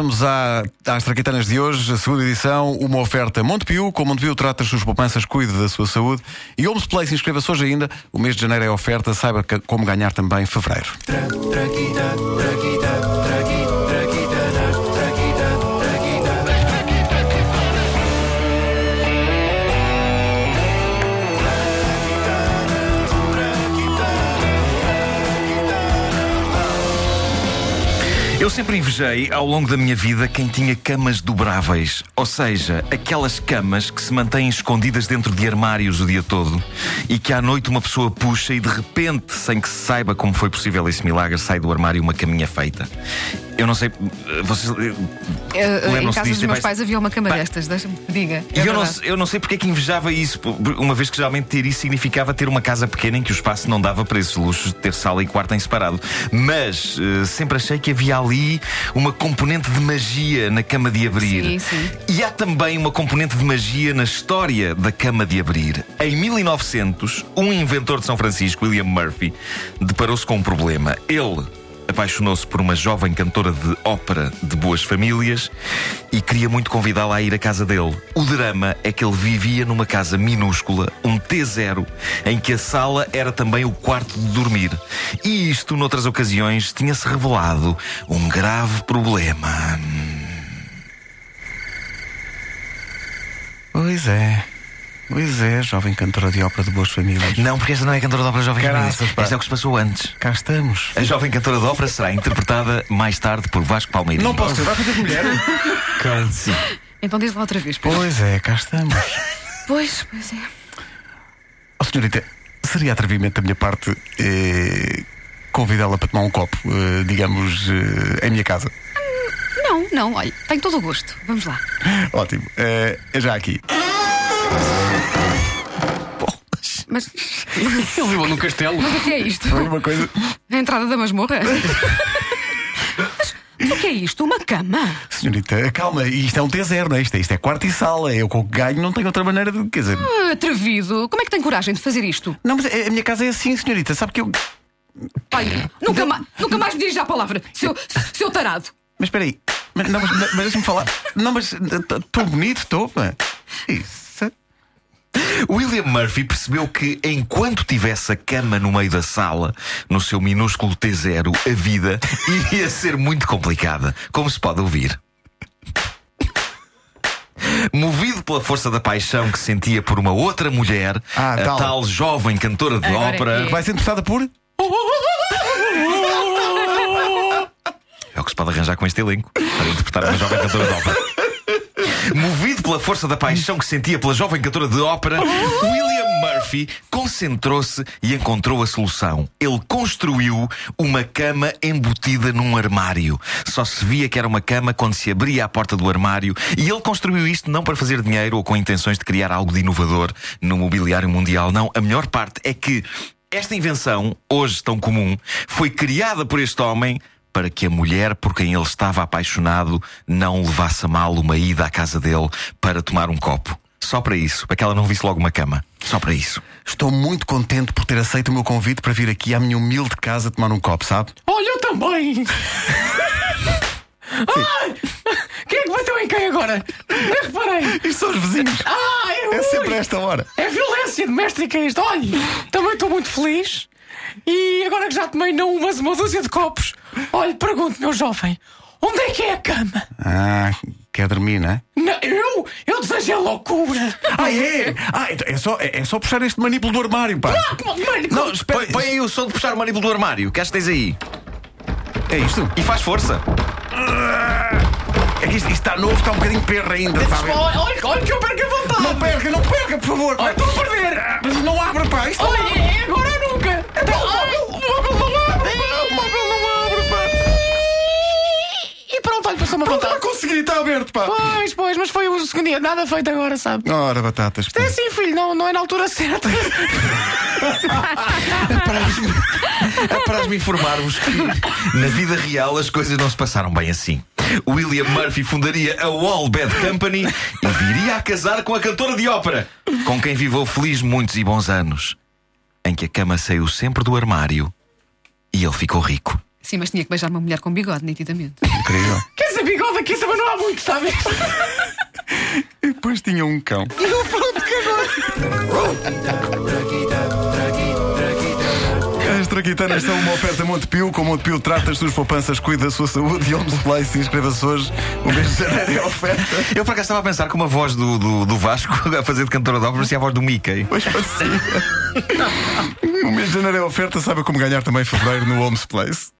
vamos à, às Traquitanas de hoje, a segunda edição, uma oferta Montepio. Com Montepio trata as suas poupanças, cuide da sua saúde. E Homes Place, inscreva-se hoje ainda. O mês de janeiro é oferta, saiba como ganhar também fevereiro. Eu sempre invejei ao longo da minha vida quem tinha camas dobráveis, ou seja, aquelas camas que se mantêm escondidas dentro de armários o dia todo e que à noite uma pessoa puxa e de repente, sem que se saiba como foi possível esse milagre, sai do armário uma caminha feita. Eu não sei, vocês Eh, em lembram-se casa disto? dos meus pais havia uma cama Pá. destas, deixa-me diga. E É eu não, verdade. eu não sei porque é que invejava isso, uma vez que geralmente ter isso significava ter uma casa pequena em que o espaço não dava para esses luxos de ter sala e quarto em separado. Mas eh, sempre achei que havia ali uma componente de magia na cama de abrir. Sim, sim. E há também uma componente de magia na história da cama de abrir. Em 1900, um inventor de São Francisco, William Murphy, deparou-se com um problema. Ele apaixonou-se por uma jovem cantora de ópera de boas famílias e queria muito convidá-la a ir à casa dele. O drama é que ele vivia numa casa minúscula, um T0, em que a sala era também o quarto de dormir. E isto, noutras ocasiões, tinha-se revelado um grave problema. Pois é. Pois é, jovem cantora de ópera de boas famílias. Não, porque esta não é cantora de ópera jovem Caraças. Esta é o que se passou antes. Cá estamos. A jovem cantora de ópera será interpretada mais tarde por Vasco Palmeirinho. Não posso ser, vai fazer de mulher. Sim. Então diz lá outra vez. Pedro. pois é, cá estamos. Pois, pois é. Oh, senhorita, seria atrevimento da minha parte eh, convidá-la para tomar um copo, eh, digamos, eh, em minha casa. Não, não, olha, tenho todo o gosto. Vamos lá. Ótimo. Eh, é já aqui. Mas, Ele viveu num castelo. mas o que é isto? Foi uma coisa. A entrada da masmorra? mas, o que é isto? Uma cama? Senhorita, calma, isto é um T0, não é? Isto, é- isto é quarto e sala. Eu com o que ganho não tenho outra maneira de. Quer dizer. Ah, Atrevido. Como é que tem coragem de fazer isto? Não, mas a a minha casa é assim, senhorita. Sabe que eu. Olha, nunca, ma nunca mais me dirige a palavra. Seu, seu tarado. Mas espera aí. Mas, não, mas, mas deixa-me falar. Não, mas estou bonito, estou. Isso. William Murphy percebeu que enquanto tivesse a cama no meio da sala, no seu minúsculo T0, a vida iria ser muito complicada, como se pode ouvir. Movido pela força da paixão que sentia por uma outra mulher, Ah, a tal. tal jovem cantora de Agora ópera. é que Vai ser interpretada por. É o que se pode arranjar com este elenco para interpretar uma jovem cantora de ópera. Movido pela força da paixão que sentia pela jovem cantora de ópera, William Murphy concentrou-se e encontrou a solução. Ele construiu uma cama embutida num armário. Só se via que era uma cama quando se abria a porta do armário. E ele construiu isto não para fazer dinheiro ou com intenções de criar algo de inovador no mobiliário mundial. Não, a melhor parte é que esta invenção, hoje tão comum, foi criada por este homem para que a mulher por quem ele estava apaixonado não levasse a mal uma ida à casa dele para tomar um copo. Só para isso, para que ela não visse logo uma cama. Só para isso. Estou muito contente por ter aceito o meu convite para vir aqui à minha humilde casa tomar um copo, sabe? Olha, eu também. Ai! Quem é que bateu em quem agora? Eu reparei. Isto são os vizinhos. Ah, eu, É sempre esta hora. É violência doméstica isto. Olha, também estou muito feliz. E agora que já tomei não umas uma dúzia de copos, olha, pergunto, meu jovem, onde é que é a cama? Ah, quer dormir, não é? Não, eu? Eu desejei loucura. Ah, é? Ah, então é só, é, é só puxar este manípulo do armário, pá. Mano, Não, espera, põe aí o som de puxar o manípulo do armário. Que acho que tens aí. É isto? E faz força. É que isto, isto está novo, está um bocadinho perro ainda, sabe? olha, olha, que eu perco a vontade. Não perca, não perca, por favor. Olha, estou a perder. Mas não abre, pá. Isto Olha, é agora pronto, olha, passou-me a não conseguir, está aberto, pá. Pois, pois, mas foi o segundo dia. Nada feito agora, sabe? Ora, batatas. É assim, filho, não, não é na altura certa. Apraz-me informar-vos que na vida real as coisas não se passaram bem assim. William Murphy fundaria a Wall Bad Company e viria a casar com a cantora de ópera, com quem viveu feliz muitos e bons anos, em que a cama saiu sempre do armário e ele ficou rico. Sim, mas tinha que beijar uma mulher com bigode, nitidamente. Incrível. Quer dizer, bigode aqui também não há muito, sabes? E depois tinha um cão. As traquitanas são uma oferta Montepio. Com Montepio trata as suas poupanças, cuida da sua saúde e Homes Place. Inscreva-se hoje. O mês de janeiro é oferta. Eu por acaso estava a pensar com uma voz do, do, do Vasco a fazer de cantora de ópera, parecia a voz do Mickey. Pois parecia. O mês de janeiro é oferta. Sabe como ganhar também em fevereiro no Homes Place.